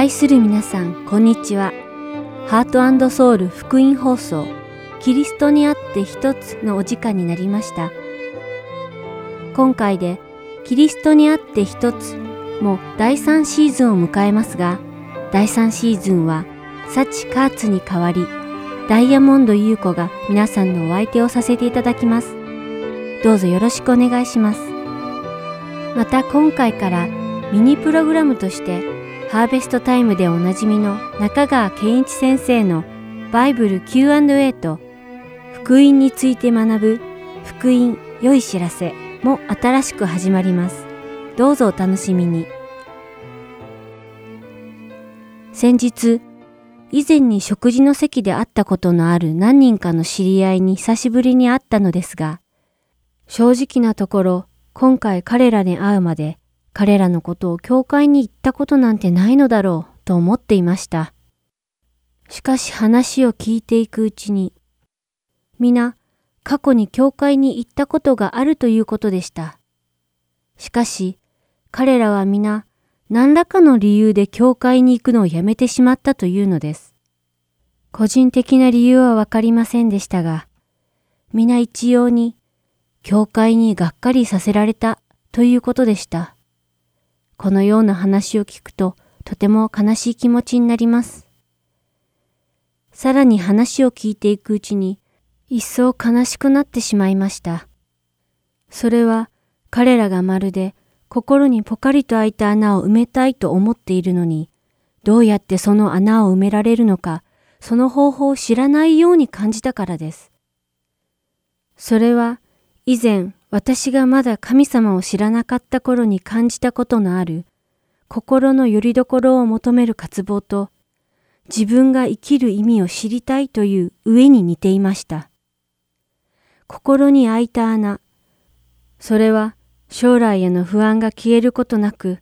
愛する皆さん、こんにちは。ハートソウル福音放送、キリストにあって一つのお時間になりました。今回で、キリストにあって一つも第3シーズンを迎えますが、第3シーズンは、サチカーツに代わり、ダイヤモンド優子が皆さんのお相手をさせていただきます。どうぞよろしくお願いします。また今回からミニプログラムとしてハーベストタイムでおなじみの中川健一先生のバイブル Q&A と福音について学ぶ福音良い知らせも新しく始まります。どうぞお楽しみに。先日、以前に食事の席で会ったことのある何人かの知り合いに久しぶりに会ったのですが、正直なところ今回彼らに会うまで彼らのことを教会に行ったことなんてないのだろうと思っていました。しかし話を聞いていくうちに、皆過去に教会に行ったことがあるということでした。しかし彼らは皆何らかの理由で教会に行くのをやめてしまったというのです。個人的な理由はわかりませんでしたが、皆一様に教会にがっかりさせられたということでした。このような話を聞くととても悲しい気持ちになります。さらに話を聞いていくうちに一層悲しくなってしまいました。それは彼らがまるで心にポカリと開いた穴を埋めたいと思っているのに、どうやってその穴を埋められるのか、その方法を知らないように感じたからです。それは以前私がまだ神様を知らなかった頃に感じたことのある心の拠り所を求める渇望と自分が生きる意味を知りたいという上に似ていました。心に開いた穴、それは将来への不安が消えることなく、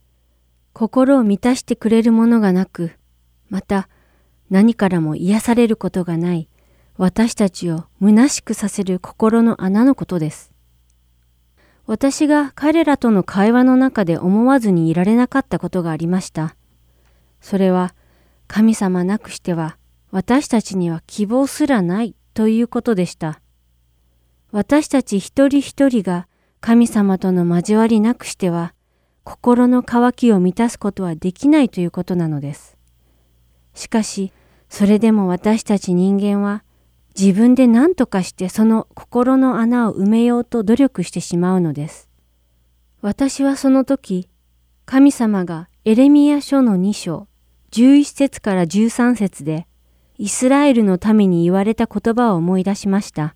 心を満たしてくれるものがなく、また何からも癒されることがない私たちを虚しくさせる心の穴のことです。私が彼らとの会話の中で思わずにいられなかったことがありました。それは神様なくしては私たちには希望すらないということでした。私たち一人一人が神様との交わりなくしては心の渇きを満たすことはできないということなのです。しかし、それでも私たち人間は自分で何とかしてその心の穴を埋めようと努力してしまうのです。私はその時、神様がエレミア書の2章、11節から13節で、イスラエルの民に言われた言葉を思い出しました。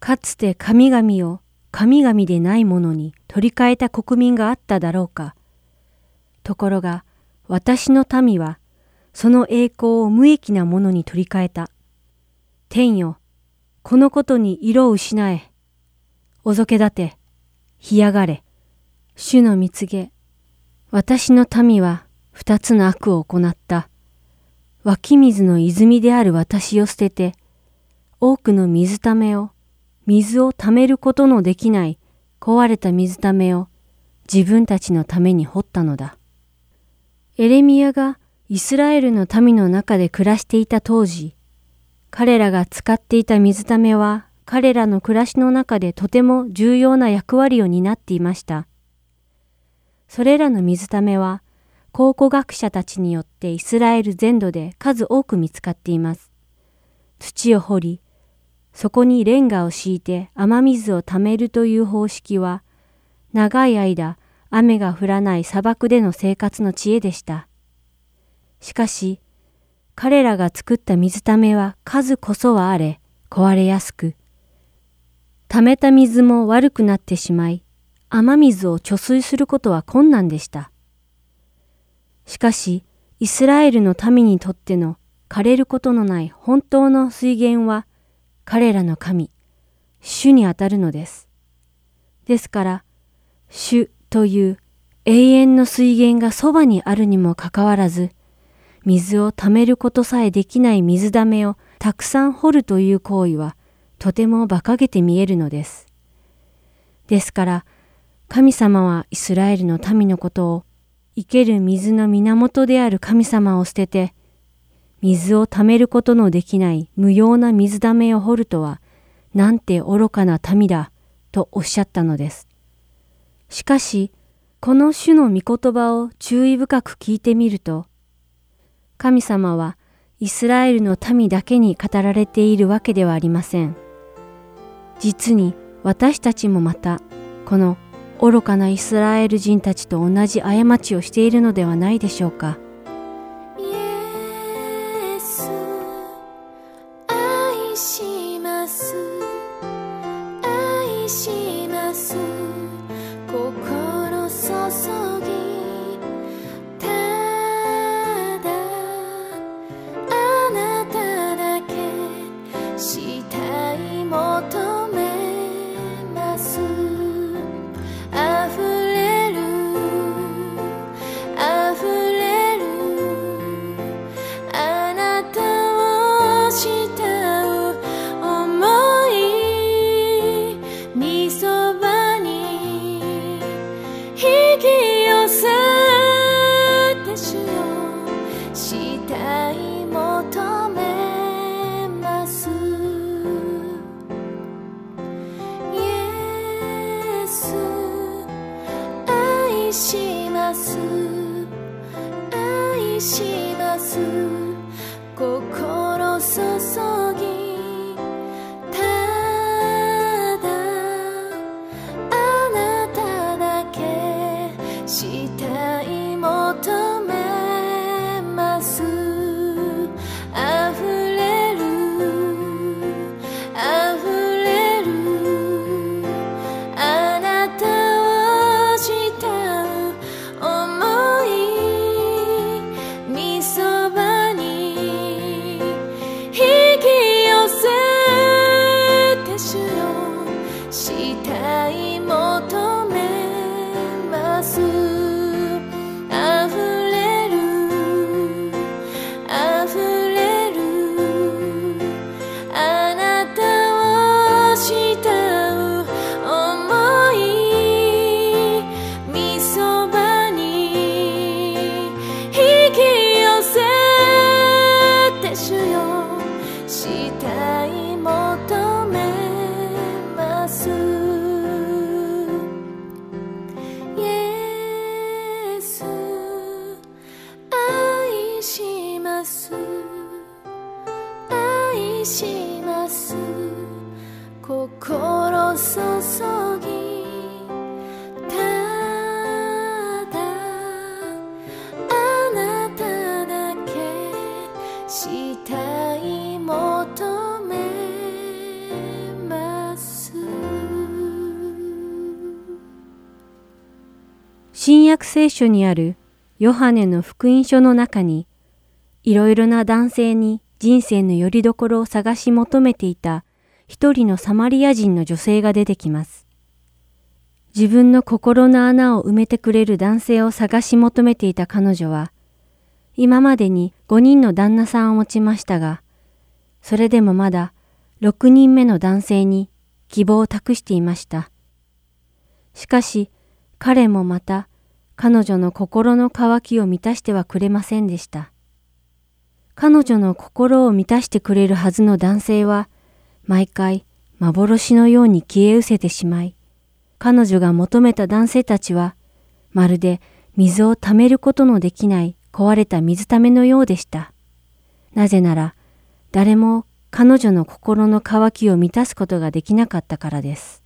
かつて神々を神々でないものに取り替えた国民があっただろうか。ところが、私の民は、その栄光を無益なものに取り替えた。天よ、このことに色を失え。おぞけ立て、干上がれ。主の蜜げ。私の民は二つの悪を行った。湧き水の泉である私を捨てて、多くの水ためを、水を溜めることのできない壊れた水ためを自分たちのために掘ったのだ。エレミアがイスラエルの民の中で暮らしていた当時、彼らが使っていた水ためは彼らの暮らしの中でとても重要な役割を担っていました。それらの水ためは考古学者たちによってイスラエル全土で数多く見つかっています。土を掘り、そこにレンガを敷いて雨水を貯めるという方式は、長い間雨が降らない砂漠での生活の知恵でした。しかし、彼らが作った水ためは数こそはあれ、壊れやすく、溜めた水も悪くなってしまい、雨水を貯水することは困難でした。しかし、イスラエルの民にとっての枯れることのない本当の水源は、彼らの神、主にあたるのです。ですから、主という永遠の水源がそばにあるにもかかわらず、水を溜めることさえできない水溜めをたくさん掘るという行為はとても馬鹿げて見えるのです。ですから、神様はイスラエルの民のことを生ける水の源である神様を捨てて、水を貯めることのできない無用な水溜めを掘るとは、なんて愚かな民だ、とおっしゃったのです。しかし、この種の御言葉を注意深く聞いてみると、神様はイスラエルの民だけに語られているわけではありません。実に私たちもまた、この愚かなイスラエル人たちと同じ過ちをしているのではないでしょうか。聖書にあるヨハネの福音書の中に、いろいろな男性に人生の拠り所を探し求めていた一人のサマリア人の女性が出てきます。自分の心の穴を埋めてくれる男性を探し求めていた彼女は、今までに5人の旦那さんを持ちましたが、それでもまだ6人目の男性に希望を託していました。しかし、彼もまた彼女の心の渇きを満たしてはくれませんでした。彼女の心を満たしてくれるはずの男性は、毎回幻のように消え失せてしまい、彼女が求めた男性たちは、まるで水を溜めることのできない壊れた水溜めのようでした。なぜなら、誰も彼女の心の渇きを満たすことができなかったからです。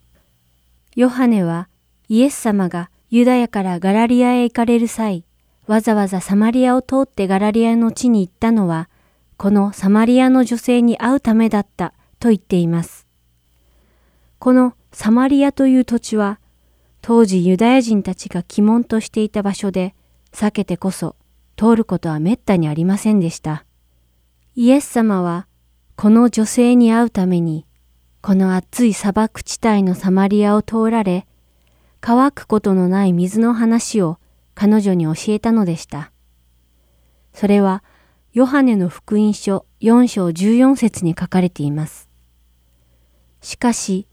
ヨハネはイエス様がユダヤからガラリアへ行かれる際、わざわざサマリアを通ってガラリアの地に行ったのは、このサマリアの女性に会うためだったと言っています。このサマリアという土地は、当時ユダヤ人たちが鬼門としていた場所で、避けてこそ通ることは滅多にありませんでした。イエス様は、この女性に会うために、この暑い砂漠地帯のサマリアを通られ、乾くことのない水の話を彼女に教えたのでした。それは、ヨハネの福音書4章14節に書かれています。しかし、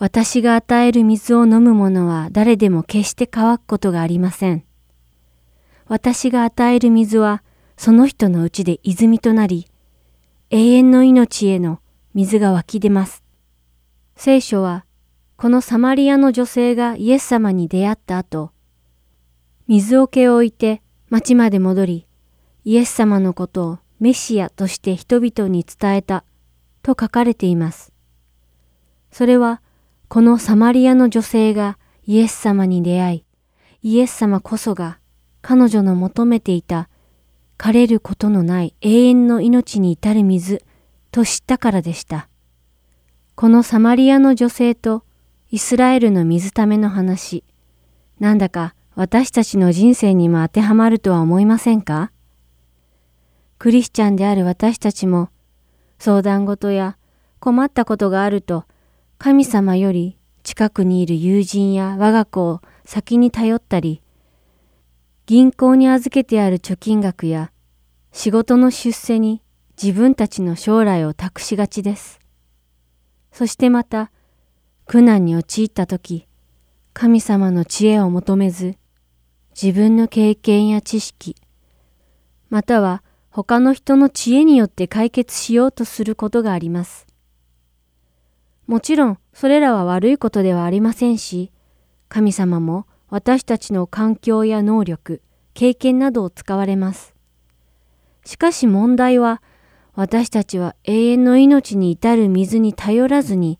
私が与える水を飲む者は誰でも決して乾くことがありません。私が与える水はその人のうちで泉となり、永遠の命への水が湧き出ます。聖書は、このサマリアの女性がイエス様に出会った後、水桶を置いて町まで戻り、イエス様のことをメシアとして人々に伝えたと書かれています。それは、このサマリアの女性がイエス様に出会い、イエス様こそが彼女の求めていた枯れることのない永遠の命に至る水と知ったからでした。このサマリアの女性とイスラエルの水ための話、なんだか私たちの人生にも当てはまるとは思いませんか？クリスチャンである私たちも相談事や困ったことがあると神様より近くにいる友人や我が子を先に頼ったり銀行に預けてある貯金額や仕事の出世に自分たちの将来を託しがちです。そしてまた苦難に陥った時神様の知恵を求めず自分の経験や知識、または他の人の知恵によって解決しようとすることがあります。もちろんそれらは悪いことではありませんし、神様も私たちの環境や能力、経験などを使われます。しかし問題は、私たちは永遠の命に至る水に頼らずに、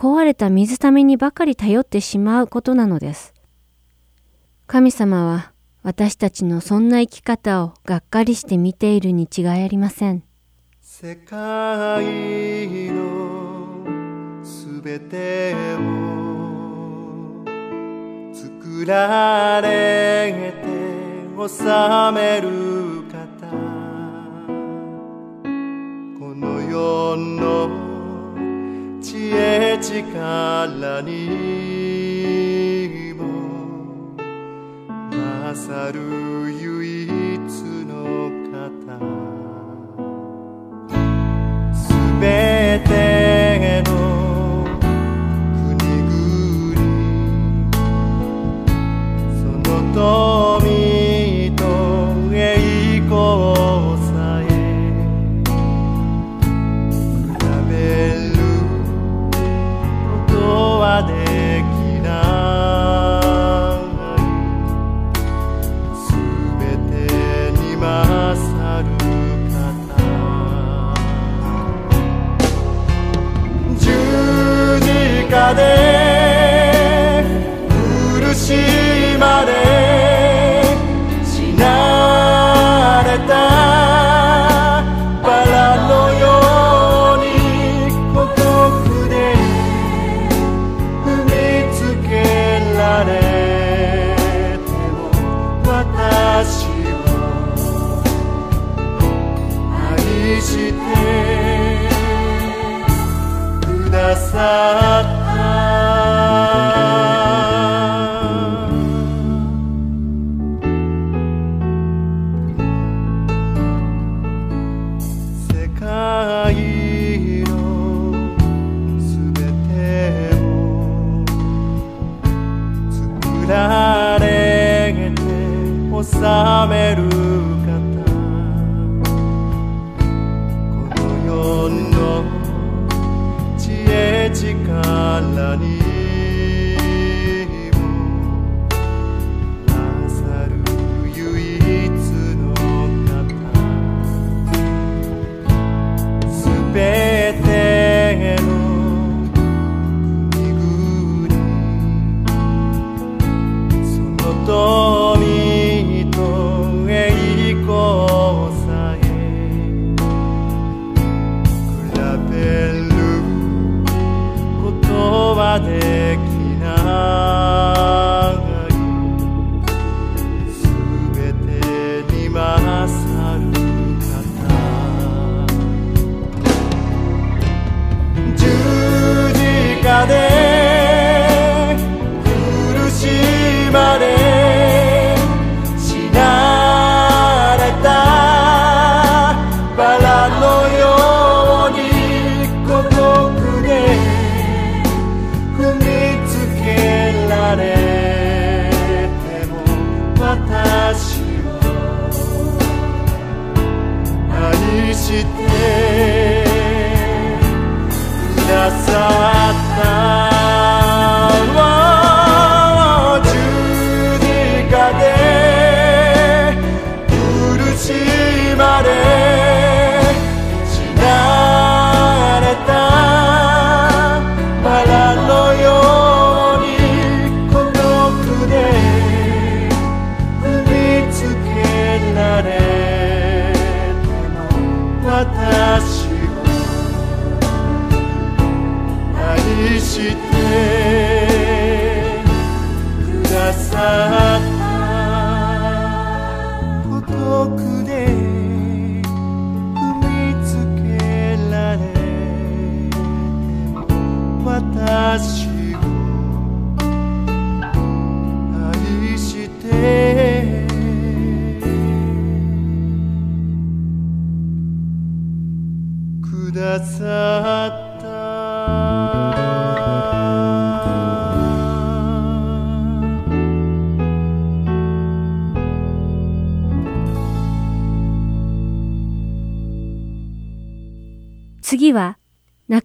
壊れた水ためにばかり頼ってしまうことなのです。神様は私たちのそんな生き方をがっかりして見ているに違いありません。世界のすべてを作られて治める方この世の知恵力にも勝る唯一の方。すべての国々。その富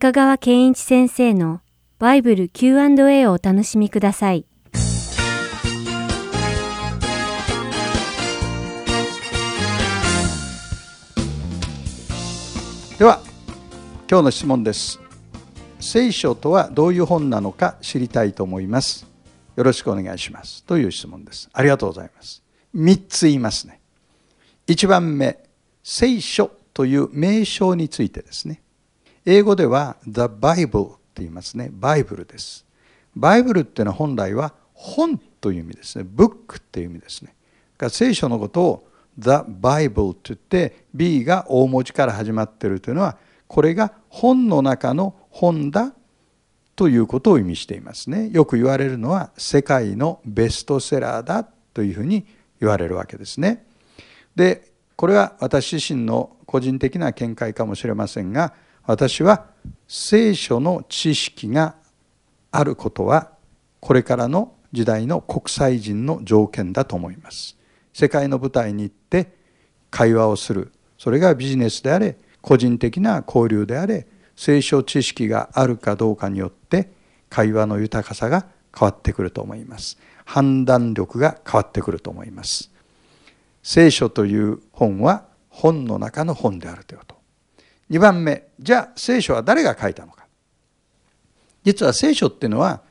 中川健一先生のバイブル Q&A をお楽しみください。では今日の質問です。聖書とはどういう本なのか知りたいと思います。よろしくお願いします。という質問です。ありがとうございます。3つ言いますね。1番目聖書という名称についてですね。英語では The Bible と言いますね。バイブルです。バイブルっていうのは本来は本という意味ですね。ブックっていう意味ですね。が聖書のことを The Bible と言って B が大文字から始まってるというのはこれが本の中の本だということを意味していますね。よく言われるのは世界のベストセラーだというふうに言われるわけですね。でこれは私自身の個人的な見解かもしれませんが私は聖書の知識があることはこれからの時代の国際人の条件だと思います。世界の舞台に行って会話をする。それがビジネスであれ個人的な交流であれ聖書知識があるかどうかによって会話の豊かさが変わってくると思います。判断力が変わってくると思います。聖書という本は本の中の本であるということ。2番目。じゃあ聖書は誰が書いたのか。実は聖書っていうのは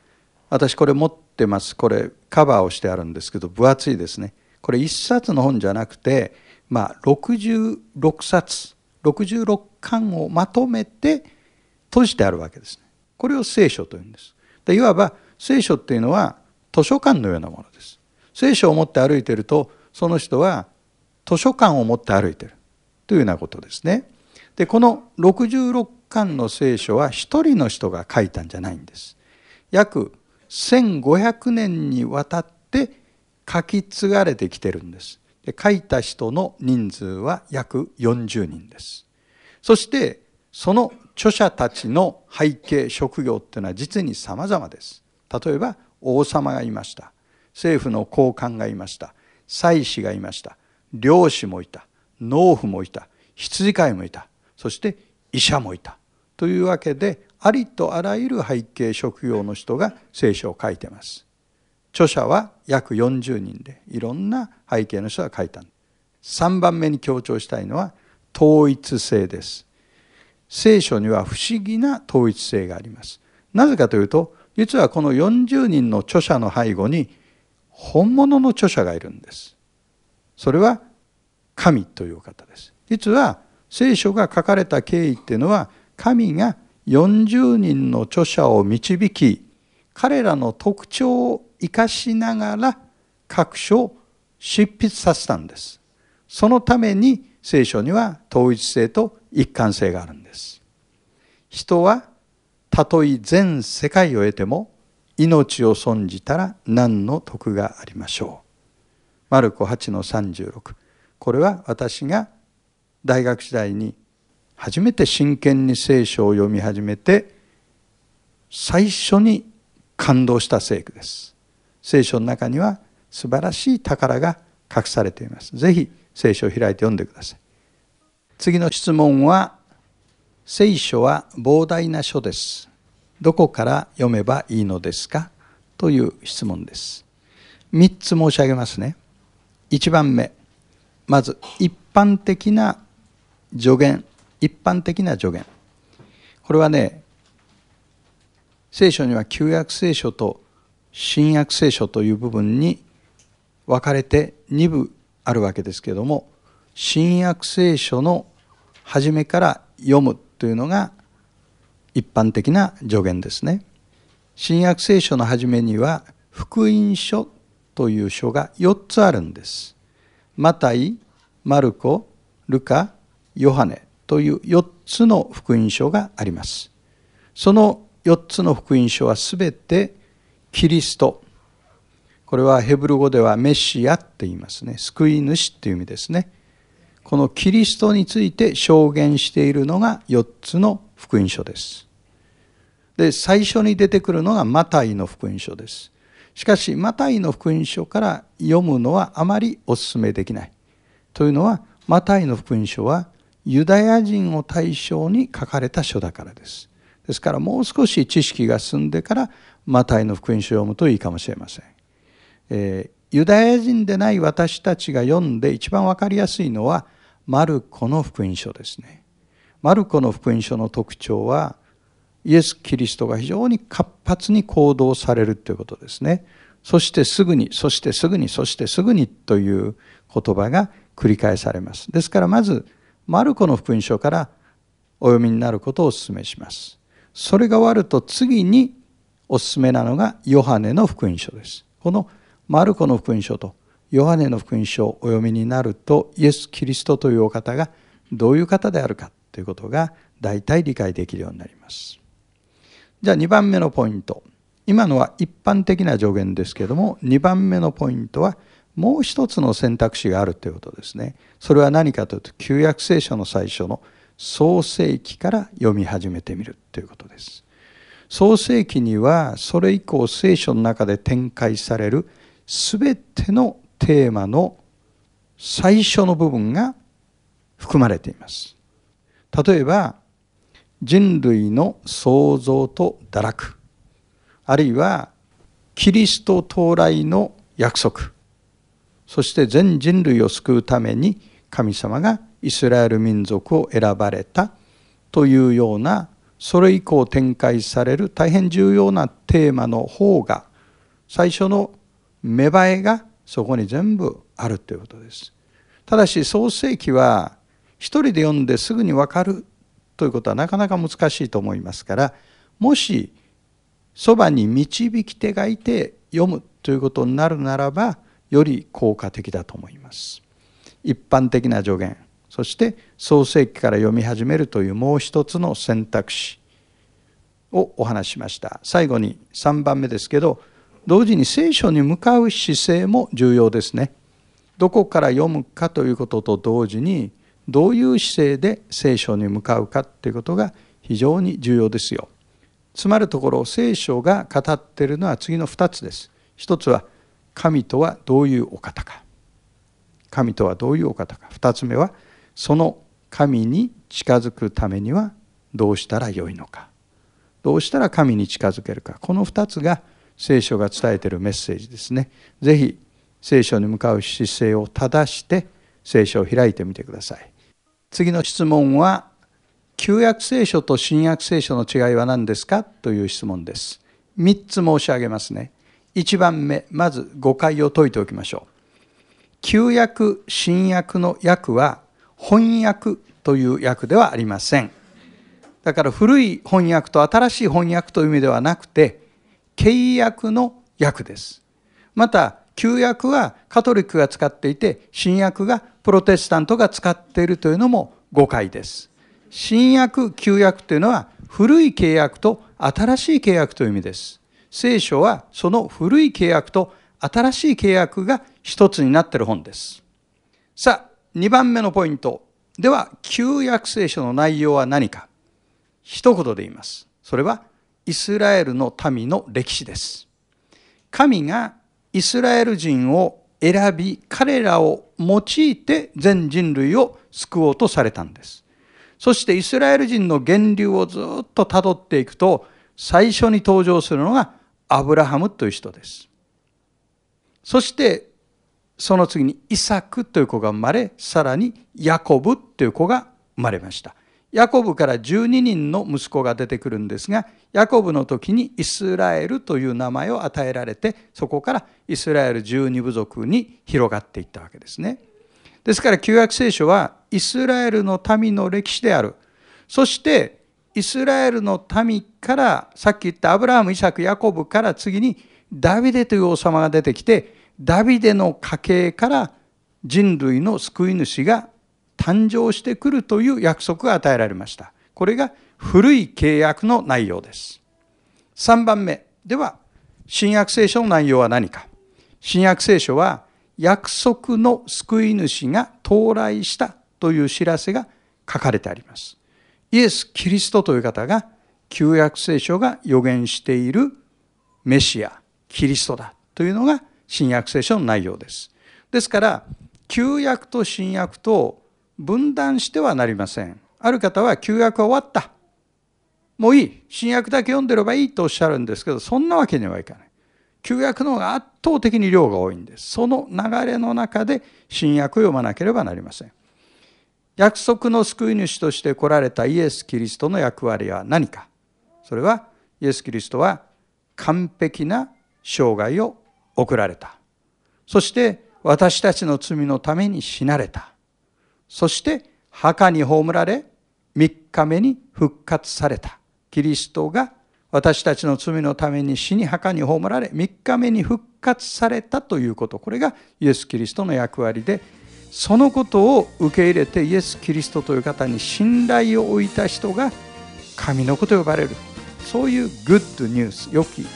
私これ持ってます。これカバーをしてあるんですけど分厚いですね。これ1冊の本じゃなくてまあ66冊。66巻をまとめて閉じてあるわけですね。これを聖書というんです。でいわば聖書っていうのは図書館のようなものです。聖書を持って歩いているとその人は図書館を持って歩いているというようなことですね。でこの66巻の聖書は一人の人が書いたんじゃないんです。約1500年にわたって書き継がれてきてるんです。で書いた人の人数は約40人です。そしてその著者たちの背景職業っていうのは実に様々です。例えば王様がいました。政府の高官がいました。祭司がいました。漁師もいた。農夫もいた。羊飼いもいた。そして医者もいた。というわけでありとあらゆる背景職業の人が聖書を書いてます。著者は約40人でいろんな背景の人が書いた。3番目に強調したいのは統一性です。聖書には不思議な統一性があります。なぜかというと実はこの40人の著者の背後に本物の著者がいるんです。それは神という方です。実は聖書が書かれた経緯っていうのは神が40人の著者を導き彼らの特徴を生かしながら各書を執筆させたんです。そのために聖書には統一性と一貫性があるんです。人はたとえ全世界を得ても命を損じたら何の得がありましょう。マルコ8の36これは私が大学時代に初めて真剣に聖書を読み始めて最初に感動した聖句です聖書の中には素晴らしい宝が隠されていますぜひ聖書を開いて読んでください次の質問は、聖書は膨大な書です。どこから読めばいいのですか？という質問です。3つ申し上げますね。1番目、まず一般的な助言、一般的な助言。これはね、聖書には旧約聖書と新約聖書という部分に分かれて2部あるわけですけれども、新約聖書の初めから読むというのが一般的な助言ですね。新約聖書の初めには福音書という書が4つあるんです。マタイ、マルコ、ルカ、ヨハネという4つの福音書があります。その4つの福音書はすべてキリスト。これはヘブル語ではメシアって言いますね。救い主っていう意味ですね。このキリストについて証言しているのが4つの福音書です。で、最初に出てくるのがマタイの福音書です。しかし、マタイの福音書から読むのはあまりお勧めできない。というのは、マタイの福音書はユダヤ人を対象に書かれた書だからです。ですから、もう少し知識が進んでから、マタイの福音書を読むといいかもしれません。えーユダヤ人でない私たちが読んで一番わかりやすいのは、マルコの福音書ですね。マルコの福音書の特徴は、イエス・キリストが非常に活発に行動されるということですね。そしてすぐに、そしてすぐに、そしてすぐにという言葉が繰り返されます。ですからまず、マルコの福音書からお読みになることをお勧めします。それが終わると次にお勧めなのがヨハネの福音書です。このマルコの福音書とヨハネの福音書をお読みになるとイエス・キリストというお方がどういう方であるかということが大体理解できるようになります。じゃあ2番目のポイント。今のは一般的な助言ですけれども2番目のポイントはもう一つの選択肢があるということですね。それは何かというと旧約聖書の最初の創世記から読み始めてみるということです。創世記にはそれ以降聖書の中で展開されるすべてのテーマの最初の部分が含まれています。例えば、人類の創造と堕落、あるいはキリスト到来の約束、そして全人類を救うために神様がイスラエル民族を選ばれたというようなそれ以降展開される大変重要なテーマの方が最初の芽生えがそこに全部あるということです。ただし創世記は一人で読んですぐに分かるということはなかなか難しいと思いますからもしそばに導き手がいて読むということになるならばより効果的だと思います。一般的な助言そして創世記から読み始めるというもう一つの選択肢をお話しました。最後に3番目ですけど同時に聖書に向かう姿勢も重要ですね。どこから読むかということと同時にどういう姿勢で聖書に向かうかということが非常に重要ですよ。つまるところ聖書が語っているのは次の2つです。一つは神とはどういうお方か。神とはどういうお方か。2つ目はその神に近づくためにはどうしたらよいのか。どうしたら神に近づけるか。この2つが聖書が伝えているメッセージですね。ぜひ聖書に向かう姿勢を正して聖書を開いてみてください。次の質問は、旧約聖書と新約聖書の違いは何ですか？という質問です。3つ申し上げますね。1番目、まず誤解を解いておきましょう。旧約、新約の訳は翻訳という訳ではありません。だから古い翻訳と新しい翻訳という意味ではなくて、契約の訳です。また、旧約はカトリックが使っていて、新約がプロテスタントが使っているというのも誤解です。新約、旧約というのは古い契約と新しい契約という意味です。聖書はその古い契約と新しい契約が一つになっている本です。さあ、2番目のポイント。では、旧約聖書の内容は何か一言で言います。それは、イスラエルの民の歴史です。神がイスラエル人を選び、彼らを用いて全人類を救おうとされたんです。そしてイスラエル人の源流をずっとたどっていくと、最初に登場するのがアブラハムという人です。そして、その次にイサクという子が生まれ、さらにヤコブという子が生まれました。ヤコブから12人の息子が出てくるんですが、ヤコブの時にイスラエルという名前を与えられて、そこからイスラエル12部族に広がっていったわけですね。ですから旧約聖書はイスラエルの民の歴史である。そしてイスラエルの民からさっき言ったアブラハム、イサク、ヤコブから次にダビデという王様が出てきてダビデの家系から人類の救い主が誕生してくるという約束が与えられました。これが古い契約の内容です。3番目では新約聖書の内容は何か。新約聖書は約束の救い主が到来したという知らせが書かれてあります。イエス・キリストという方が旧約聖書が予言しているメシア、キリストだというのが新約聖書の内容です。ですから、旧約と新約と分断してはなりません。ある方は旧約は終わった。もういい。新約だけ読んでればいいとおっしゃるんですけど、そんなわけにはいかない。旧約の方が圧倒的に量が多いんです。その流れの中で新約を読まなければなりません。約束の救い主として来られたイエス・キリストの役割は何か？それは、イエス・キリストは完璧な生涯を送られた。そして、私たちの罪のために死なれた。そして、墓に葬られ、3日目に復活された。キリストが私たちの罪のために死に墓に葬られ、3日目に復活されたということ。これがイエス・キリストの役割で、そのことを受け入れてイエス・キリストという方に信頼を置いた人が神の子と呼ばれる。そういうグッドニュース、良き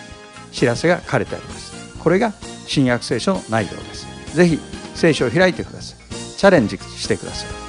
知らせが書かれてあります。これが新約聖書の内容です。ぜひ聖書を開いてください。チャレンジしてください。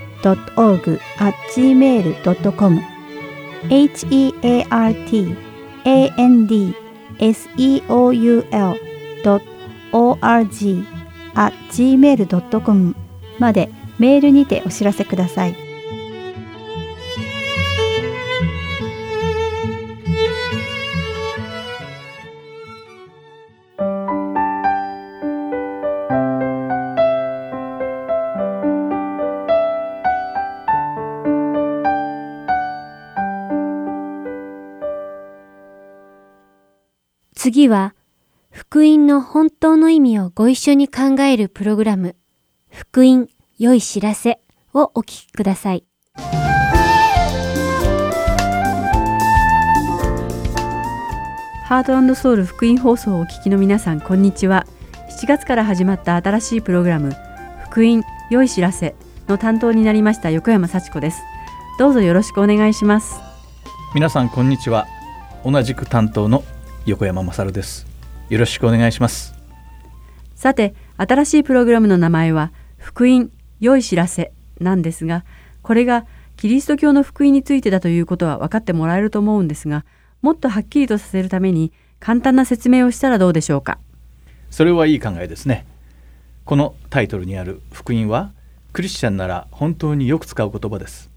org at gmail.com heartandseoul.org.gmail.com までメールにてお知らせください。次は、福音の本当の意味をご一緒に考えるプログラム、福音良い知らせをお聞きください。ハートソウル福音放送をお聞きの皆さんこんにちは。7月から始まった新しいプログラム福音良い知らせの担当になりました横山幸子です。どうぞよろしくお願いします。皆さんこんにちは。同じく担当の横山勝です。よろしくお願いします。さて新しいプログラムの名前は福音良い知らせなんですがこれがキリスト教の福音についてだということは分かってもらえると思うんですがもっとはっきりとさせるために簡単な説明をしたらどうでしょうか？それはいい考えですね。このタイトルにある福音はクリスチャンなら本当によく使う言葉です。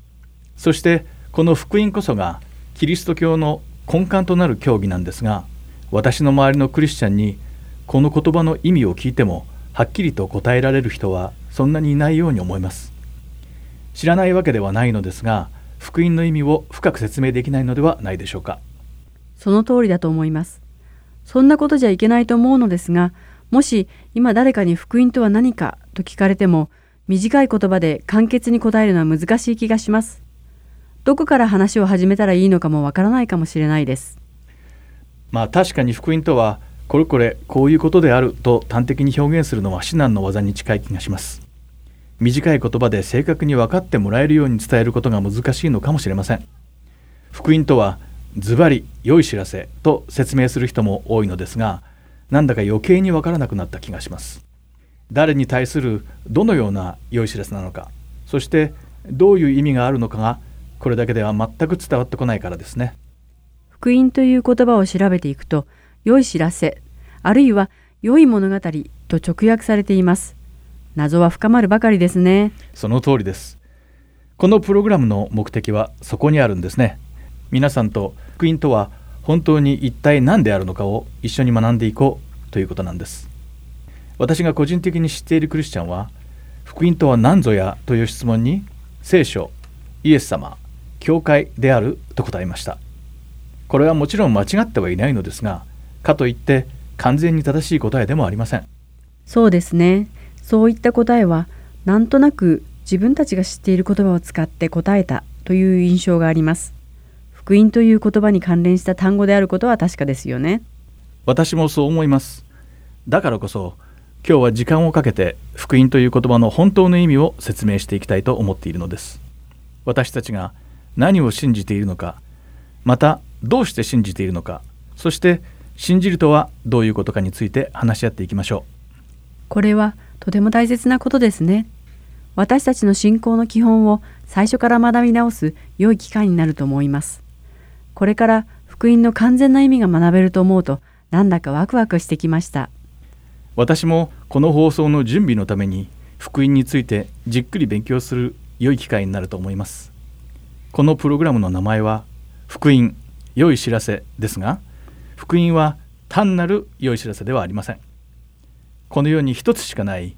そしてこの福音こそがキリスト教の根幹となる教義なんですが私の周りのクリスチャンにこの言葉の意味を聞いてもはっきりと答えられる人はそんなにいないように思います。知らないわけではないのですが福音の意味を深く説明できないのではないでしょうか。その通りだと思います。そんなことじゃいけないと思うのですがもし今誰かに福音とは何かと聞かれても短い言葉で簡潔に答えるのは難しい気がします。どこから話を始めたらいいのかもわからないかもしれないです。まあ確かに福音とはこれこれこういうことであると端的に表現するのは至難の技に近い気がします。短い言葉で正確に分かってもらえるように伝えることが難しいのかもしれません。福音とはズバリ良い知らせと説明する人も多いのですがなんだか余計に分からなくなった気がします。誰に対するどのような良い知らせなのかそしてどういう意味があるのかがこれだけでは全く伝わってこないからですね。福音という言葉を調べていくと、良い知らせ、あるいは良い物語と直訳されています。謎は深まるばかりですね。その通りです。このプログラムの目的はそこにあるんですね。皆さんと福音とは本当に一体何であるのかを一緒に学んでいこうということなんです。私が個人的に知っているクリスチャンは福音とは何ぞやという質問に聖書、イエス様、教会であると答えました。これはもちろん間違ってはいないのですが、かといって完全に正しい答えでもありません。そうですね。そういった答えは、なんとなく自分たちが知っている言葉を使って答えたという印象があります。福音という言葉に関連した単語であることは確かですよね。私もそう思います。だからこそ今日は時間をかけて福音という言葉の本当の意味を説明していきたいと思っているのです。私たちが何を信じているのか、またどうして信じているのか、そして信じるとはどういうことかについて話し合っていきましょこれはとても大切なことですね。私たちの信仰の基本を最初から学び直す良い機会になると思います。これから福音の完全な意味が学べると思うとなんだかワクワクしてきました。う。私もこの放送の準備のために福音についてじっくり勉強する良い機会になると思います。このプログラムの名前は福音良い知らせですが福音は単なる良い知らせではありませんこの世に一つしかない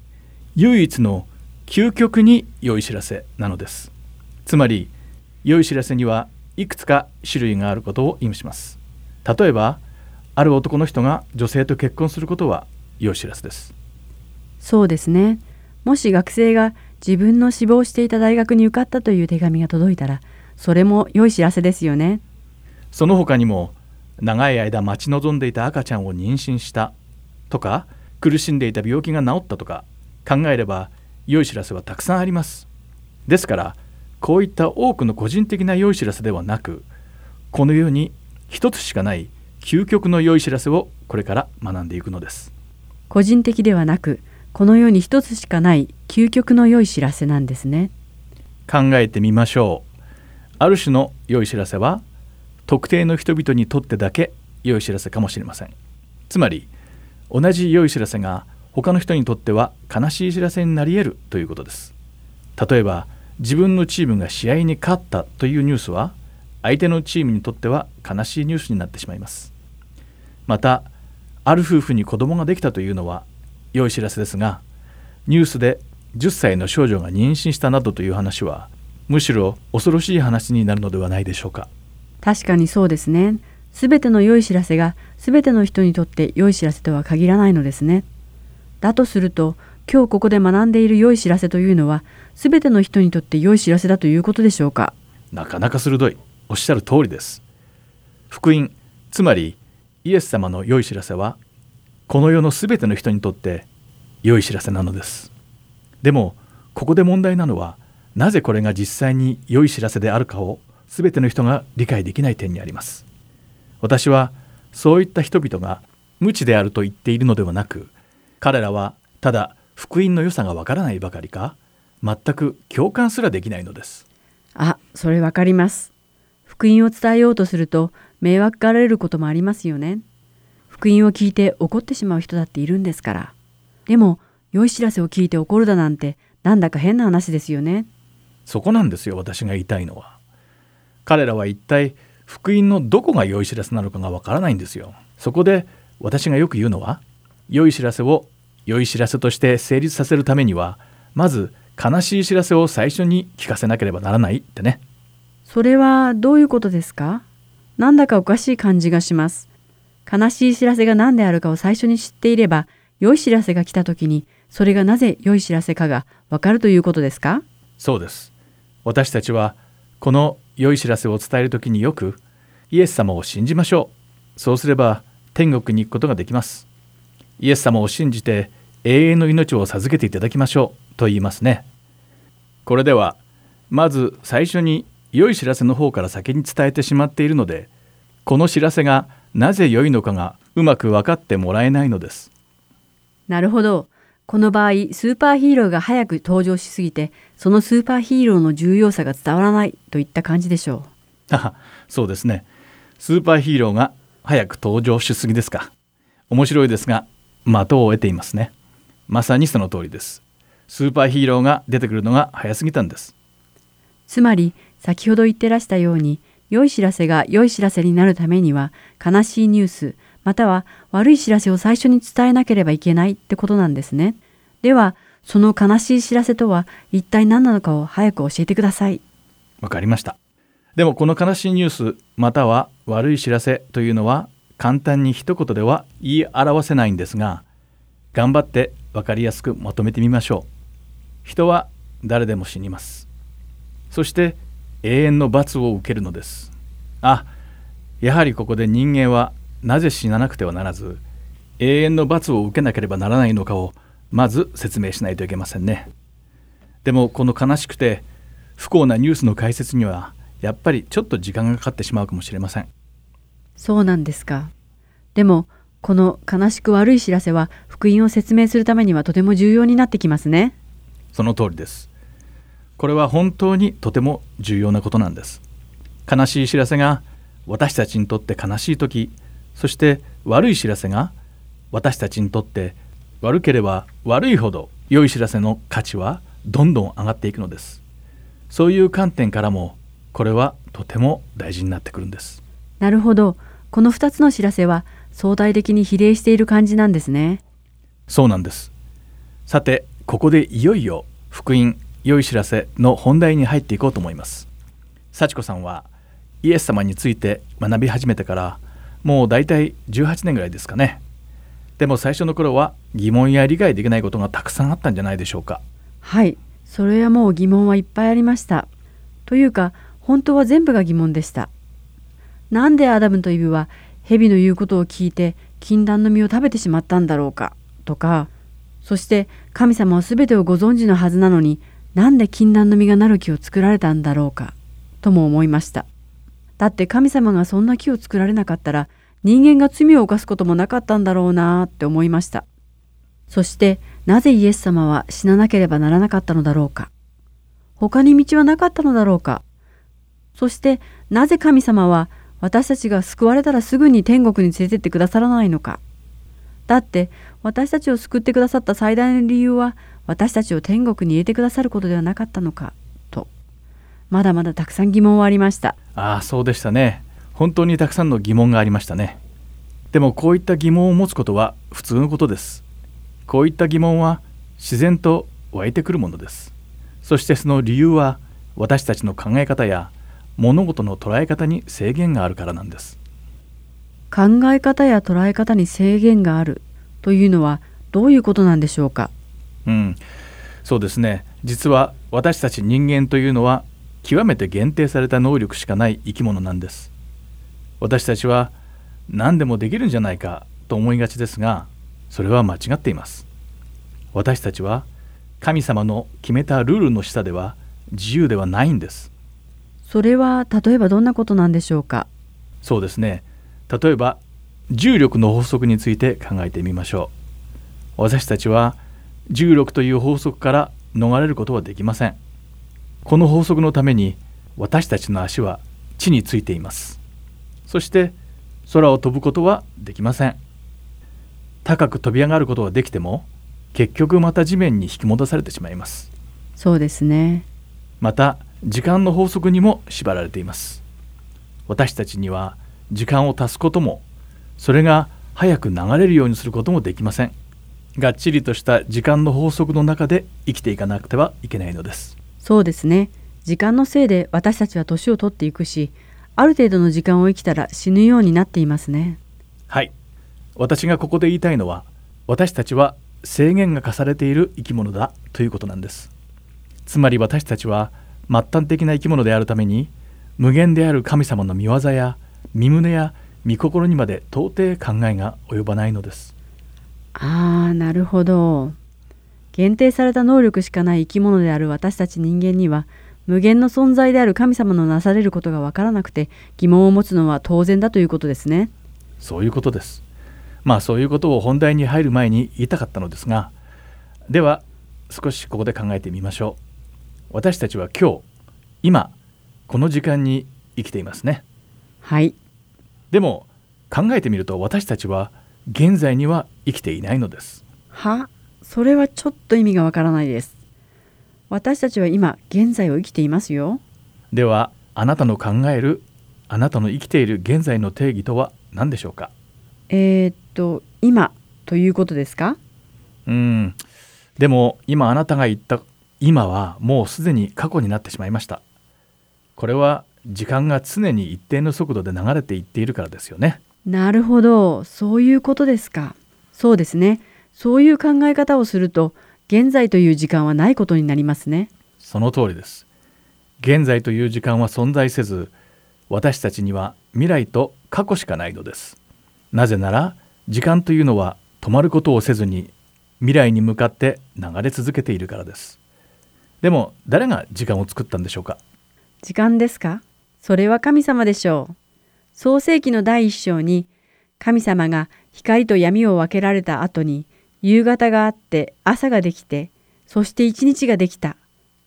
唯一の究極に良い知らせなのですつまり良い知らせにはいくつか種類があることを意味します例えばある男の人が女性と結婚することは良い知らせですそうですね。もし学生が自分の志望していた大学に受かったという手紙が届いたら、それも良い知らせですよね。その他にも長い間待ち望んでいた赤ちゃんを妊娠したとか苦しんでいた病気が治ったとか考えれば良い知らせはたくさんあります。ですからこういった多くの個人的な良い知らせではなくこの世に一つしかない究極の良い知らせをこれから学んでいくのです。個人的ではなく、この世に一つしかない究極の良い知らせなんですね。考えてみましょう。ある種の良い知らせは特定の人々にとってだけ良い知らせかもしれません。つまり同じ良い知らせが他の人にとっては悲しい知らせになり得るということです。例えば自分のチームが試合に勝ったというニュースは相手のチームにとっては悲しいニュースになってしまいます。またある夫婦に子供ができたというのは良い知らせですがニュースで10歳の少女が妊娠したなどという話はむしろ恐ろしい話になるのではないでしょうか。確かにそうですね。すべての良い知らせがすべての人にとって良い知らせとは限らないのですね。だとすると、今日ここで学んでいる良い知らせというのは、すべての人にとって良い知らせだということでしょうか。なかなか鋭いおっしゃる通りです福音つまりイエス様の良い知らせはこの世のすべての人にとって良い知らせなのですでもここで問題なのはなぜこれが実際に良い知らせであるかをすべての人が理解できない点にあります私はそういった人々が無知であると言っているのではなく彼らはただ福音の良さがわからないばかりか全く共感すらできないのですあ、それわかります。福音を伝えようとすると迷惑がられることもありますよね。福音を聞いて怒ってしまう人だっているんですから。でも、良い知らせを聞いて怒るだなんてなんだか変な話ですよね。そこなんですよ私が言いたいのは彼らは一体福音のどこが良い知らせなのかがわからないんですよ。そこで私がよく言うのは良い知らせを良い知らせとして成立させるためにはまず悲しい知らせを最初に聞かせなければならないってね。それはどういうことですか？なんだかおかしい感じがします。悲しい知らせが何であるかを最初に知っていれば、良い知らせが来た時に、それがなぜ良い知らせかがわかるということですか？そうです。私たちはこの良い知らせを伝える時によくイエス様を信じましょう。そうすれば天国に行くことができます。イエス様を信じて永遠の命を授けていただきましょう。と言いますね。これではまず最初に良い知らせの方から先に伝えてしまっているのでこの知らせがなぜ良いのかがうまく分かってもらえないのです。なるほど。この場合、スーパーヒーローが早く登場しすぎて、そのスーパーヒーローの重要さが伝わらないといった感じでしょあそうですね。スーパーヒーローが早く登場しすぎですか。面白いですが的を得ていますね。まさにその通りです。スーパーヒーローが出てくるのが早すぎたんです。う。つまり、先ほど言ってらしたように、良い知らせが良い知らせになるためには、悲しいニュース、または悪い知らせを最初に伝えなければいけないってことなんですね。では、その悲しい知らせとは一体何なのかを早く教えてください。わかりましたでもこの悲しいニュースまたは悪い知らせというのは簡単に一言では言い表せないんですが頑張って分かりやすくまとめてみましょう人は誰でも死にますそして永遠の罰を受けるのですあやはりここで人間はなぜ死ななくてはならず永遠の罰を受けなければならないのかをまず説明しないといけませんねでもこの悲しくて不幸なニュースの解説にはやっぱりちょっと時間がかかってしまうかもしれませんそうなんですか。でも、この悲しく悪い知らせは福音を説明するためにはとても重要になってきますね。その通りですこれは本当にとても重要なことなんです悲しい知らせが私たちにとって悲しい時そして悪い知らせが私たちにとって悪ければ悪いほど良い知らせの価値はどんどん上がっていくのですそういう観点からもこれはとても大事になってくるんですなるほど。この2つの知らせは相対的に比例している感じなんですね。そうなんですさてここでいよいよ福音良い知らせの本題に入っていこうと思います幸子さんはイエス様について学び始めてからもうだいたい18年ぐらいですかねでも最初の頃は疑問や理解できないことがたくさんあったんじゃないでしょうかはい。それはもう疑問はいっぱいありました。というか、本当は全部が疑問でした。なんでアダムとイブは蛇の言うことを聞いて禁断の実を食べてしまったんだろうかとか、そして神様は全てをご存知のはずなのになんで禁断の実がなる木を作られたんだろうかとも思いました。だって神様がそんな木を作られなかったら人間が罪を犯すこともなかったんだろうなって思いました。そしてなぜイエス様は死ななければならなかったのだろうか。他に道はなかったのだろうか。そしてなぜ神様は私たちが救われたらすぐに天国に連れてってくださらないのか。だって私たちを救ってくださった最大の理由は私たちを天国に入れてくださることではなかったのかとまだまだたくさん疑問はありました。ああそうでしたね本当にたくさんの疑問がありましたね。でもこういった疑問を持つことは普通のことです。こういった疑問は自然と湧いてくるものです。そしてその理由は私たちの考え方や物事の捉え方に制限があるからなんです。考え方や捉え方に制限があるというのはどういうことなんでしょうか？うん。そうですね。実は私たち人間というのは極めて限定された能力しかない生き物なんです私たちは何でもできるんじゃないかと思いがちですがそれは間違っています。私たちは神様の決めたルールの下では自由ではないんです。それは例えばどんなことなんでしょうか？そうですね。例えば重力の法則について考えてみましょう。私たちは重力という法則から逃れることはできません。この法則のために私たちの足は地についていますそして空を飛ぶことはできません。高く飛び上がることはできても結局また地面に引き戻されてしまいます。そうですね。また時間の法則にも縛られています。私たちには時間を足すこともそれが早く流れるようにすることもできません。がっちりとした時間の法則の中で生きていかなくてはいけないのです。そうですね。時間のせいで私たちは年を取っていくし、ある程度の時間を生きたら死ぬようになっていますね。はい。私がここで言いたいのは私たちは制限が課されている生き物だということなんです。つまり私たちは末端的な生き物であるために無限である神様の見業や身胸や御心にまで到底考えが及ばないのです。ああなるほど。限定された能力しかない生き物である私たち人間には無限の存在である神様のなされることがわからなくて疑問を持つのは当然だということですね。そういうことです。まあそういうことを本題に入る前に言いたかったのですがでは少しここで考えてみましょう。私たちは今日今この時間に生きていますね。はい。でも考えてみると私たちは現在には生きていないのです。は？それはちょっと意味がわからないです私たちは今現在を生きていますよ。ではあなたの考えるあなたの生きている現在の定義とは何でしょうか？えー、っと今ということですか？うん。でも今あなたが言った今はもうすでに過去になってしまいました。これは時間が常に一定の速度で流れていっているからですよね。なるほど。そういうことですか。そうですね。そういう考え方をすると現在という時間はないことになりますね。その通りです。現在という時間は存在せず私たちには未来と過去しかないのです。なぜなら時間というのは止まることをせずに未来に向かって流れ続けているからです。でも誰が時間を作ったんでしょうか？時間ですか？それは神様でしょう。創世紀の第一章に神様が光と闇を分けられた後に夕方があって朝ができてそして一日ができた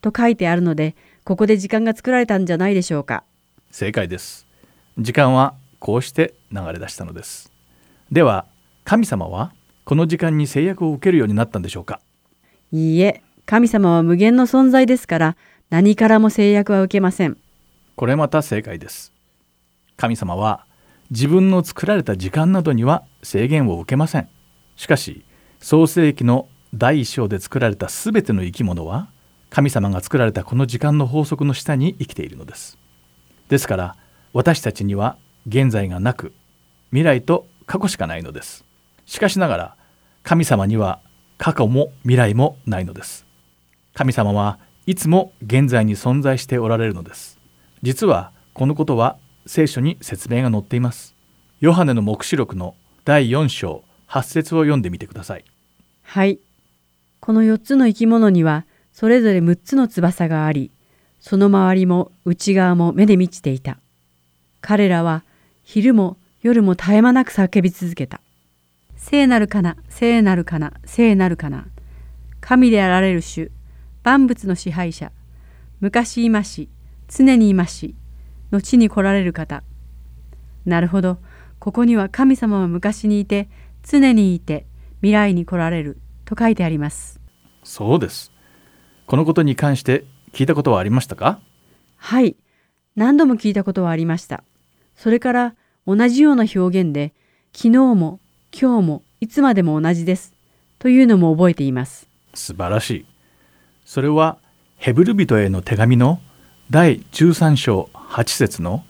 と書いてあるのでここで時間が作られたんじゃないでしょうか。正解です。時間はこうして流れ出したのです。では神様はこの時間に制約を受けるようになったんでしょうか。いいえ神様は無限の存在ですから何からも制約は受けません。これまた正解です。神様は自分の作られた時間などには制限を受けません。しかし創世紀の第一章で作られたすべての生き物は神様が作られたこの時間の法則の下に生きているのです。ですから私たちには現在がなく未来と過去しかないのです。しかしながら神様には過去も未来もないのです。神様はいつも現在に存在しておられるのです。実はこのことは聖書に説明が載っています。ヨハネの黙示録の第4章8節を読んでみてください。はい。この4つの生き物にはそれぞれ6つの翼がありその周りも内側も目で満ちていた。彼らは昼も夜も絶え間なく叫び続けた。聖なるかな聖なるかな聖なるかな。神であられる主万物の支配者昔いまし常にいまし後に来られる方。なるほど。ここには神様は昔にいて常にいて未来に来られると書いてあります。そうです。このことに関して聞いたことはありましたか？はい。何度も聞いたことはありました。それから同じような表現で昨日も今日もいつまでも同じです。というのも覚えています。素晴らしい。それはヘブル人への手紙の第13章8節の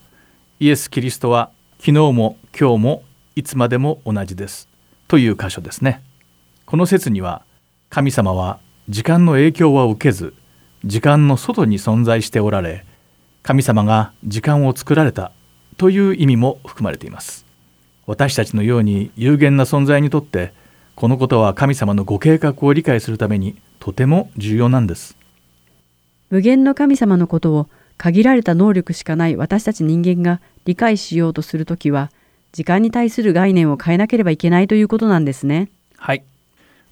イエス・キリストは昨日も今日もいつまでも同じですという箇所ですね。この説には神様は時間の影響は受けず時間の外に存在しておられ神様が時間を作られたという意味も含まれています。私たちのように有限な存在にとってこのことは神様のご計画を理解するためにとても重要なんです。無限の神様のことを限られた能力しかない私たち人間が理解しようとするときは時間に対する概念を変えなければいけないということなんですね。はい。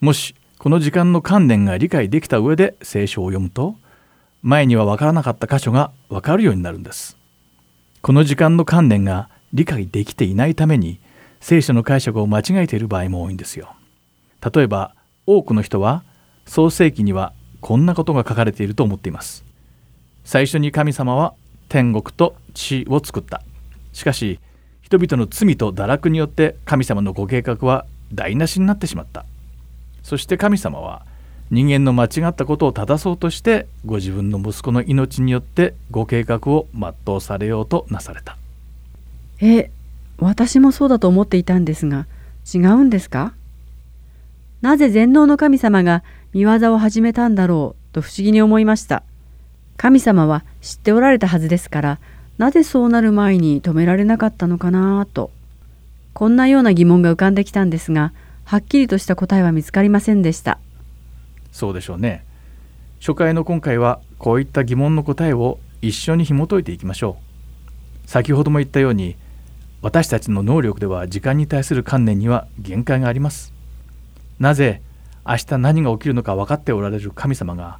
もしこの時間の観念が理解できた上で聖書を読むと前には分からなかった箇所が分かるようになるんです。この時間の観念が理解できていないために聖書の解釈を間違えている場合も多いんですよ。例えば多くの人は創世記にはこんなことが書かれていると思っています。最初に神様は天国と地を作った。しかし人々の罪と堕落によって神様のご計画は台無しになってしまった。そして神様は人間の間違ったことを正そうとしてご自分の息子の命によってご計画を全うされようとなされた。え私もそうだと思っていたんですが違うんですか？なぜ全能の神様が見業を始めたんだろうと不思議に思いました。神様は知っておられたはずですからなぜそうなる前に止められなかったのかなと。こんなような疑問が浮かんできたんですがはっきりとした答えは見つかりませんでした。そうでしょうね。初回の今回はこういった疑問の答えを一緒に紐解いていきましょう。先ほども言ったように私たちの能力では時間に対する観念には限界があります。なぜ明日何が起きるのか分かっておられる神様が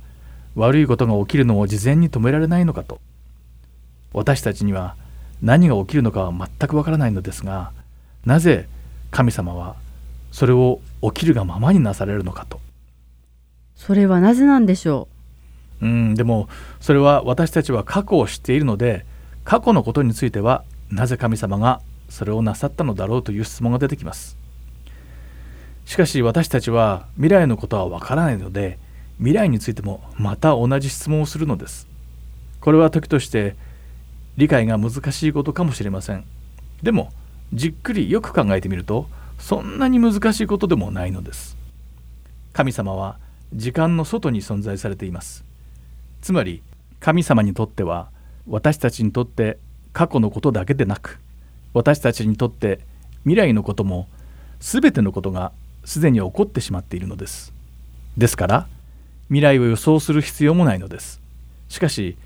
悪いことが起きるのを事前に止められないのかと。私たちには何が起きるのかは全くわからないのですがなぜ神様はそれを起きるがままになされるのかと。それはなぜなんでしょう？んでもそれは私たちは過去を知っているので過去のことについてはなぜ神様がそれをなさったのだろうという質問が出てきます。しかし私たちは未来のことはわからないので未来についてもまた同じ質問をするのです。これは時として理解が難しいことかもしれません。でもじっくりよく考えてみるとそんなに難しいことでもないのです。神様は時間の外に存在されています。つまり神様にとっては私たちにとって過去のことだけでなく私たちにとって未来のことも全てのことがすでに起こってしまっているのです。ですから未来を予想する必要もないのです。しかし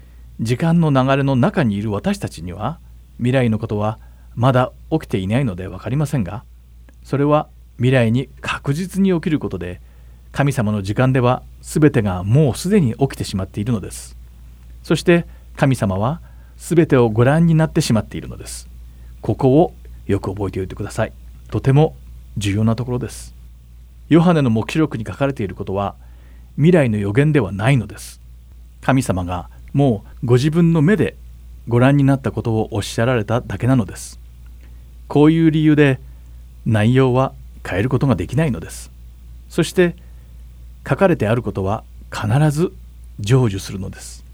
時間の流れの中にいる私たちには未来のことはまだ起きていないので分かりませんがそれは未来に確実に起きることで神様の時間では全てがもうすでに起きてしまっているのです。そして神様は全てをご覧になってしまっているのです。ここをよく覚えておいてください。とても重要なところです。ヨハネの黙示録に書かれていることは未来の予言ではないのです。神様がもうご自分の目でご覧になったことをおっしゃられただけなのです。こういう理由で内容は変えることができないのです。そして書かれてあることは必ず成就するのです。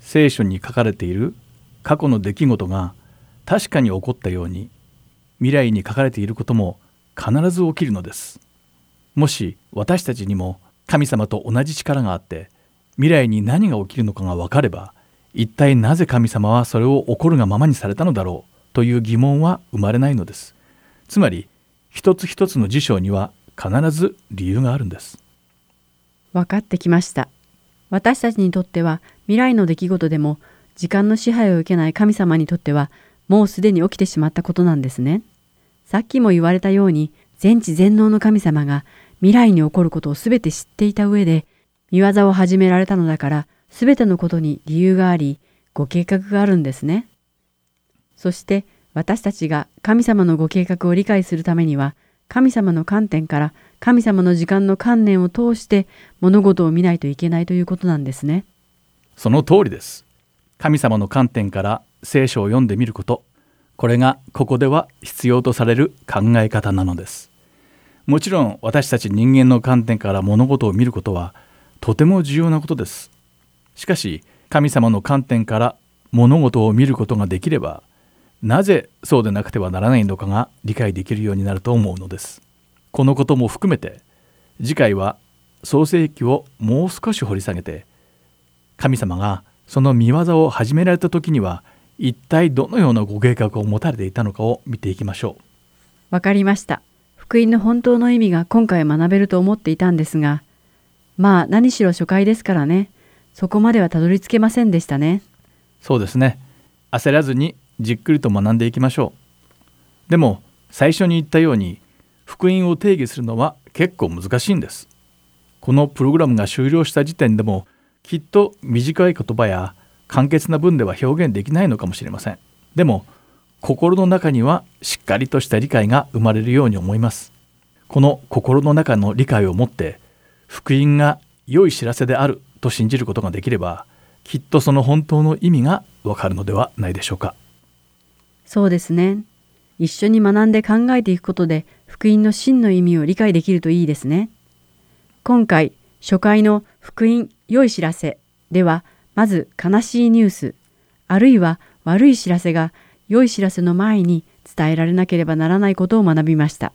聖書に書かれている過去の出来事が確かに起こったように未来に書かれていることも必ず起きるのです。もし私たちにも神様と同じ力があって未来に何が起きるのかが分かれば一体なぜ神様はそれを起こるがままにされたのだろうという疑問は生まれないのです。つまり一つ一つの事象には必ず理由があるんです。分かってきました。私たちにとっては未来の出来事でも時間の支配を受けない神様にとってはもうすでに起きてしまったことなんですね。さっきも言われたように全知全能の神様が未来に起こることをすべて知っていた上で見業を始められたのだからすべてのことに理由がありご計画があるんですね。そして私たちが神様のご計画を理解するためには神様の観点から神様の時間の観念を通して物事を見ないといけないということなんですね。その通りです。神様の観点から聖書を読んでみること。これがここでは必要とされる考え方なのです。もちろん私たち人間の観点から物事を見ることはとても重要なことです。しかし神様の観点から物事を見ることができればなぜそうでなくてはならないのかが理解できるようになると思うのです。このことも含めて次回は創世記をもう少し掘り下げて神様がその見業を始められた時には一体どのようなご計画を持たれていたのかを見ていきましょう。わかりました。福音の本当の意味が今回学べると思っていたんですがまあ何しろ初回ですからね。そこまではたどり着けませんでしたね。そうですね。焦らずにじっくりと学んでいきましょう。でも最初に言ったように福音を定義するのは結構難しいんです。このプログラムが終了した時点でもきっと短い言葉や簡潔な文では表現できないのかもしれません。でも心の中にはしっかりとした理解が生まれるように思います。この心の中の理解を持って福音が良い知らせであると信じることができればきっとその本当の意味がわかるのではないでしょうか。そうですね。一緒に学んで考えていくことで福音の真の意味を理解できるといいですね。今回初回の福音良い知らせではまず悲しいニュースあるいは悪い知らせが良い知らせの前に伝えられなければならないことを学びました。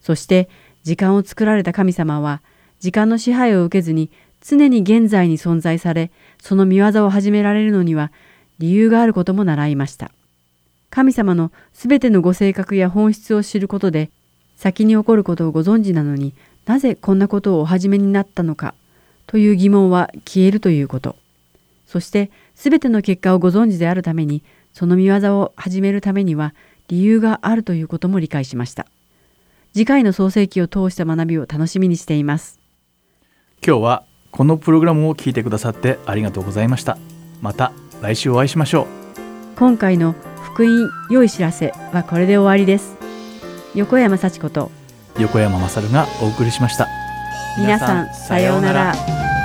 そして時間を作られた神様は時間の支配を受けずに常に現在に存在されその見業を始められるのには理由があることも習いました。神様のすべてのご性格や本質を知ることで、先に起こることをご存知なのになぜこんなことをお始めになったのかという疑問は消えるということ。そしてすべての結果をご存知であるために、その見業を始めるためには理由があるということも理解しました。次回の創世記を通した学びを楽しみにしています。今日はこのプログラムを聞いてくださってありがとうございました。また来週お会いしましょう。今回の福音良い知らせはこれで終わりです。横山幸子と横山勝がお送りしました。皆さんさようなら。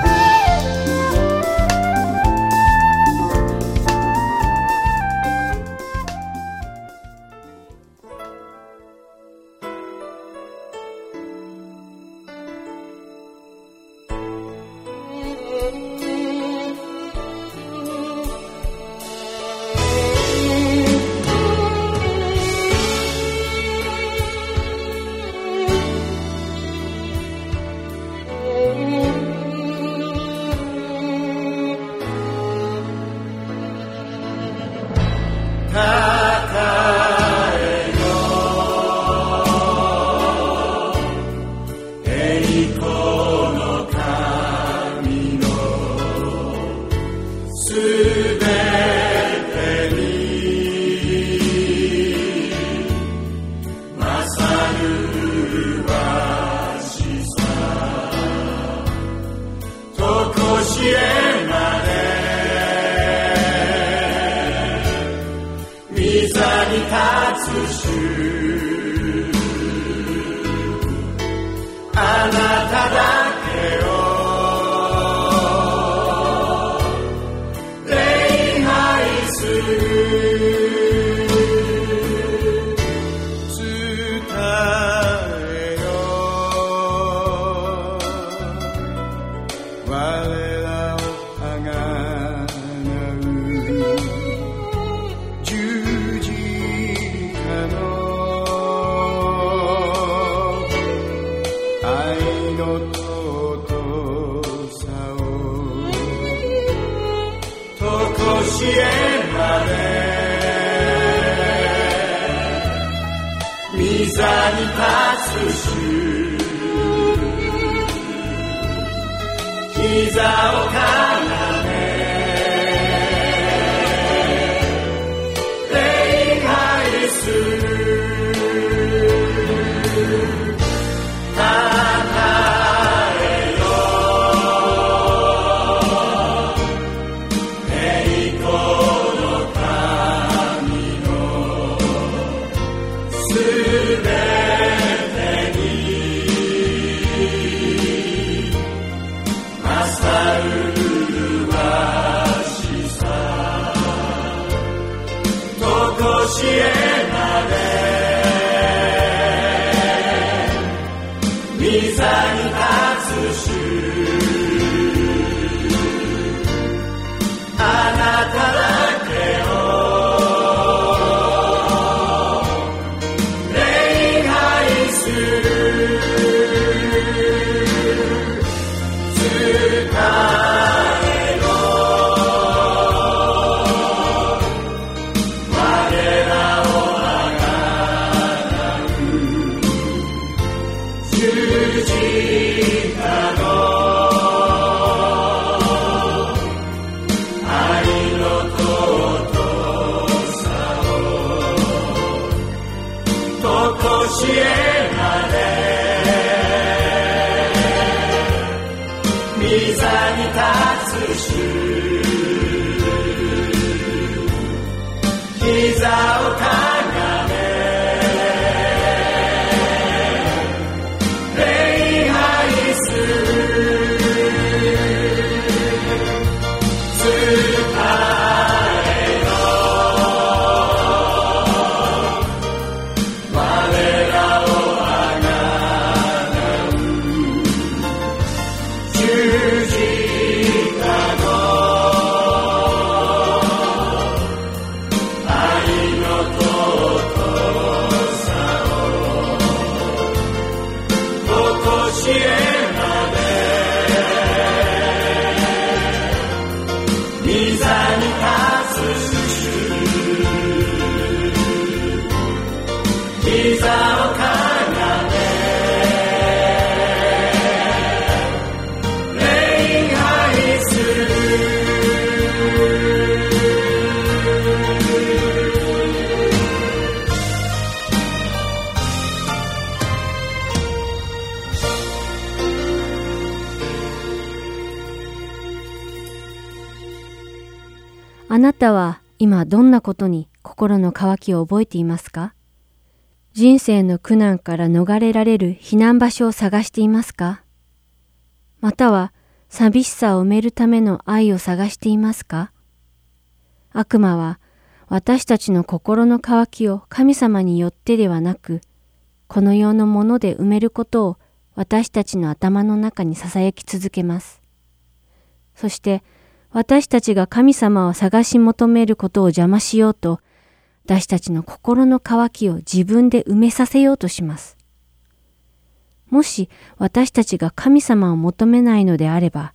御座に立つ主。膝をか Spirit. なたは今どんなことに心の渇きを覚えていますか？人生の苦難から逃れられる避難場所を探していますか？または寂しさを埋めるための愛を探していますか？悪魔は私たちの心の渇きを神様によってではなく、この世のもので埋めることを私たちの頭の中に囁き続けます。そして私たちが神様を探し求めることを邪魔しようと、私たちの心の渇きを自分で埋めさせようとします。もし私たちが神様を求めないのであれば、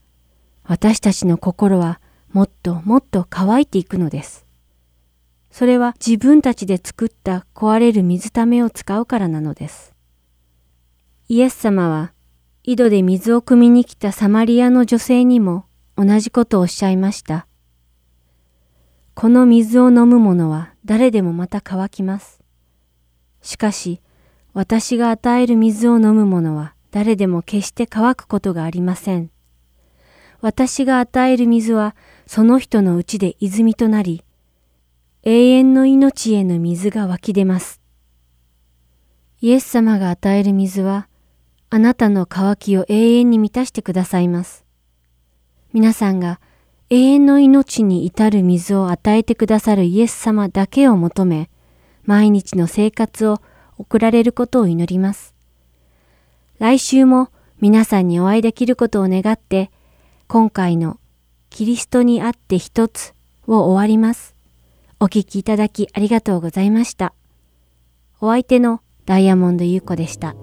私たちの心はもっともっと乾いていくのです。それは自分たちで作った壊れる水ためを使うからなのです。イエス様は井戸で水を汲みに来たサマリアの女性にも同じことをおっしゃいました。この水を飲む者は誰でもまた乾きます。しかし、私が与える水を飲む者は誰でも決して乾くことがありません。私が与える水はその人のうちで泉となり、永遠の命への水が湧き出ます。イエス様が与える水は、あなたの渇きを永遠に満たしてくださいます。皆さんが永遠の命に至る水を与えてくださるイエス様だけを求め、毎日の生活を送られることを祈ります。来週も皆さんにお会いできることを願って、今回のキリストにあって一つを終わります。お聞きいただきありがとうございました。お相手のダイヤモンド優子でした。